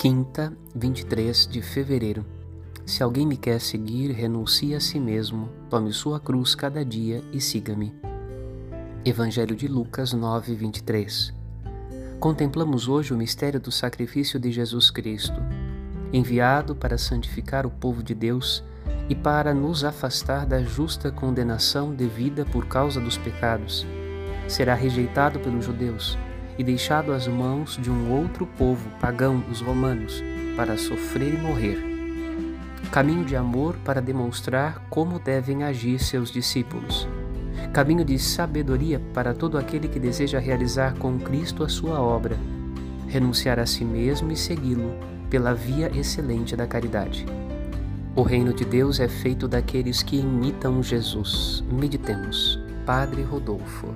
Quinta, 23 de fevereiro. Se alguém me quer seguir, renuncie a si mesmo, tome sua cruz cada dia e siga-me. Evangelho de Lucas 9, 23. Contemplamos hoje o mistério do sacrifício de Jesus Cristo, enviado para santificar o povo de Deus e para nos afastar da justa condenação devida por causa dos pecados. Será rejeitado pelos judeus e deixado às mãos de um outro povo pagão, os romanos, para sofrer e morrer. Caminho de amor para demonstrar como devem agir seus discípulos. Caminho de sabedoria para todo aquele que deseja realizar com Cristo a sua obra. Renunciar a si mesmo e segui-lo pela via excelente da caridade. O reino de Deus é feito daqueles que imitam Jesus. Meditemos. Padre Rodolfo.